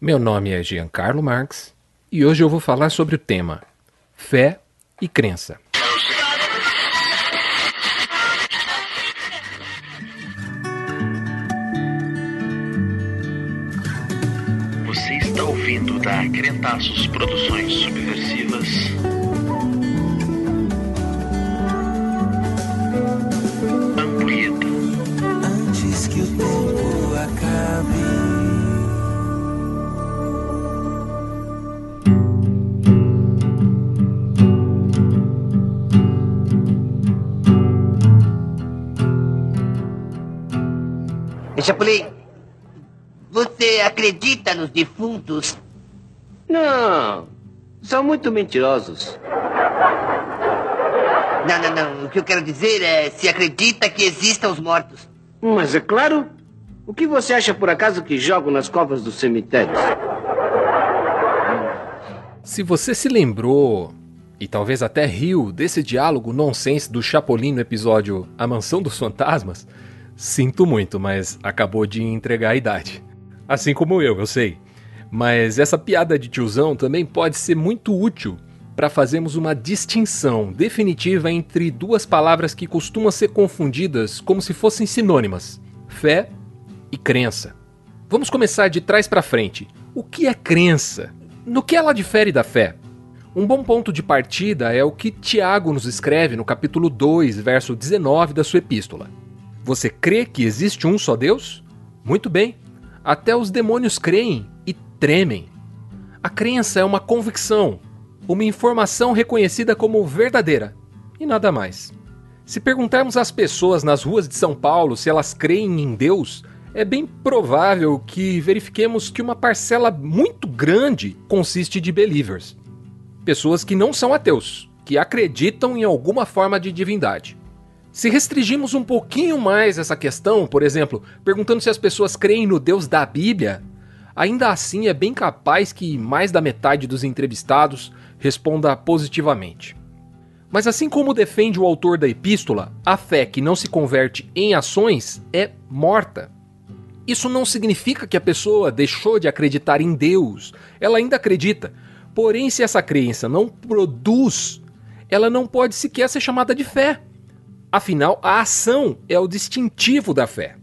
Meu nome é Giancarlo Marx e hoje eu vou falar sobre o tema fé e crença. Você está ouvindo da Crentaços Produções Subversivas. Chapolin, você acredita nos defuntos? Não, são muito mentirosos. Não, não, não. O que eu quero dizer é se acredita que existam os mortos. Mas é claro. O que você acha por acaso que jogam nas covas dos cemitérios? Se você se lembrou e talvez até riu desse diálogo nonsense do Chapolin no episódio A Mansão dos Fantasmas, sinto muito, mas acabou de entregar a idade. Assim como eu, eu sei. Mas essa piada de tiozão também pode ser muito útil para fazermos uma distinção definitiva entre duas palavras que costumam ser confundidas como se fossem sinônimas: fé e crença. Vamos começar de trás para frente. O que é crença? No que ela difere da fé? Um bom ponto de partida é o que Tiago nos escreve no capítulo 2, verso 19 da sua epístola. Você crê que existe um só Deus? Muito bem. Até os demônios creem e tremem. A crença é uma convicção, uma informação reconhecida como verdadeira e nada mais. Se perguntarmos às pessoas nas ruas de São Paulo se elas creem em Deus, é bem provável que verifiquemos que uma parcela muito grande consiste de believers. Pessoas que não são ateus, que acreditam em alguma forma de divindade. Se restringimos um pouquinho mais essa questão, por exemplo, perguntando se as pessoas creem no Deus da Bíblia, ainda assim é bem capaz que mais da metade dos entrevistados responda positivamente. Mas assim como defende o autor da epístola, a fé que não se converte em ações é morta. Isso não significa que a pessoa deixou de acreditar em Deus. Ela ainda acredita. Porém, se essa crença não produz, ela não pode sequer ser chamada de fé. Afinal, a ação é o distintivo da fé.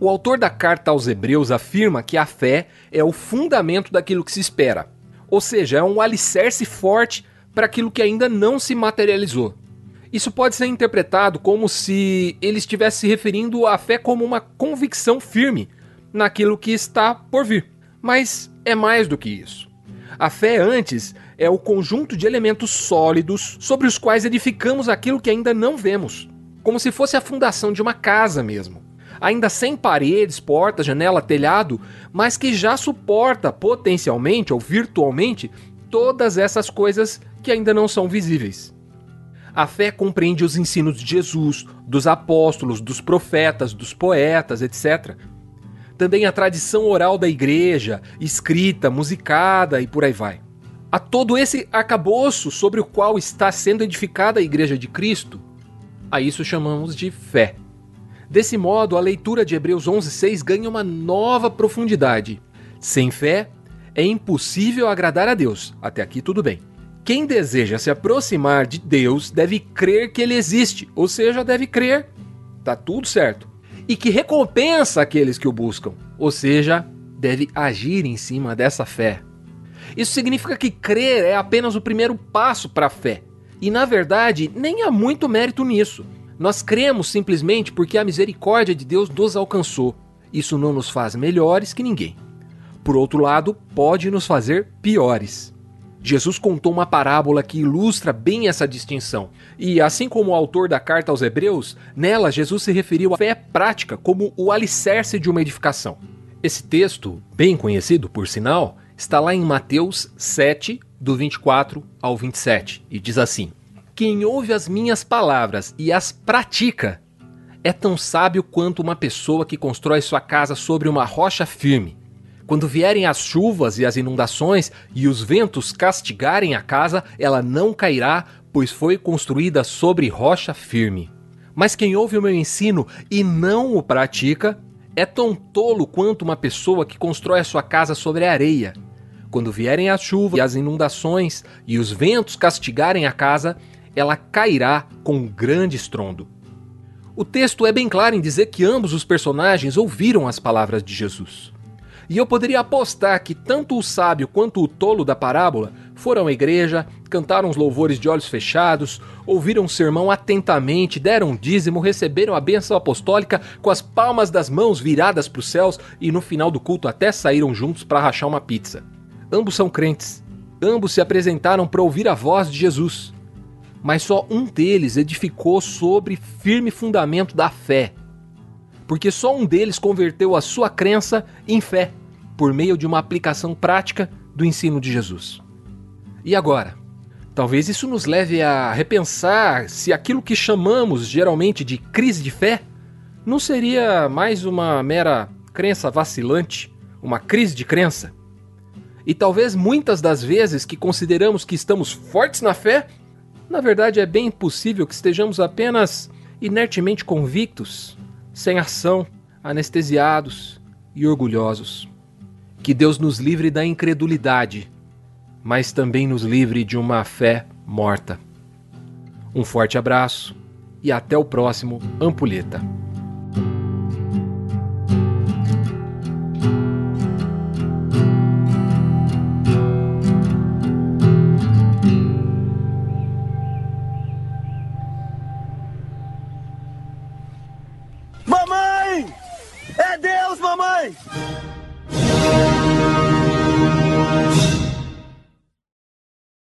O autor da carta aos Hebreus afirma que a fé é o fundamento daquilo que se espera, ou seja, é um alicerce forte para aquilo que ainda não se materializou. Isso pode ser interpretado como se ele estivesse se referindo à fé como uma convicção firme naquilo que está por vir. Mas é mais do que isso. A fé, antes, é o conjunto de elementos sólidos sobre os quais edificamos aquilo que ainda não vemos, como se fosse a fundação de uma casa mesmo. Ainda sem paredes, portas, janela, telhado, mas que já suporta potencialmente ou virtualmente todas essas coisas que ainda não são visíveis. A fé compreende os ensinos de Jesus, dos apóstolos, dos profetas, dos poetas, etc. Também a tradição oral da igreja, escrita, musicada e por aí vai. A todo esse arcabouço sobre o qual está sendo edificada a igreja de Cristo, a isso chamamos de fé. Desse modo, a leitura de Hebreus 11:6 ganha uma nova profundidade. Sem fé, é impossível agradar a Deus. Até aqui tudo bem. Quem deseja se aproximar de Deus deve crer que ele existe, ou seja, deve crer, tá tudo certo, e que recompensa aqueles que o buscam, ou seja, deve agir em cima dessa fé. Isso significa que crer é apenas o primeiro passo para a fé. E na verdade, nem há muito mérito nisso. Nós cremos simplesmente porque a misericórdia de Deus nos alcançou. Isso não nos faz melhores que ninguém. Por outro lado, pode nos fazer piores. Jesus contou uma parábola que ilustra bem essa distinção. E assim como o autor da carta aos Hebreus, nela Jesus se referiu à fé prática como o alicerce de uma edificação. Esse texto, bem conhecido por sinal, está lá em Mateus 7, do 24 ao 27, e diz assim: Quem ouve as minhas palavras e as pratica é tão sábio quanto uma pessoa que constrói sua casa sobre uma rocha firme. Quando vierem as chuvas e as inundações e os ventos castigarem a casa, ela não cairá, pois foi construída sobre rocha firme. Mas quem ouve o meu ensino e não o pratica é tão tolo quanto uma pessoa que constrói a sua casa sobre a areia. Quando vierem as chuvas e as inundações e os ventos castigarem a casa, ela cairá com grande estrondo. O texto é bem claro em dizer que ambos os personagens ouviram as palavras de Jesus. E eu poderia apostar que tanto o sábio quanto o tolo da parábola foram à igreja, cantaram os louvores de olhos fechados, ouviram o sermão atentamente, deram um dízimo, receberam a bênção apostólica com as palmas das mãos viradas para os céus e no final do culto até saíram juntos para rachar uma pizza. Ambos são crentes. Ambos se apresentaram para ouvir a voz de Jesus. Mas só um deles edificou sobre firme fundamento da fé porque só um deles converteu a sua crença em fé, por meio de uma aplicação prática do ensino de Jesus. E agora? Talvez isso nos leve a repensar se aquilo que chamamos geralmente de crise de fé não seria mais uma mera crença vacilante, uma crise de crença. E talvez muitas das vezes que consideramos que estamos fortes na fé, na verdade é bem possível que estejamos apenas inertemente convictos sem ação, anestesiados e orgulhosos. Que Deus nos livre da incredulidade, mas também nos livre de uma fé morta. Um forte abraço e até o próximo Ampulheta. É Deus, mamãe!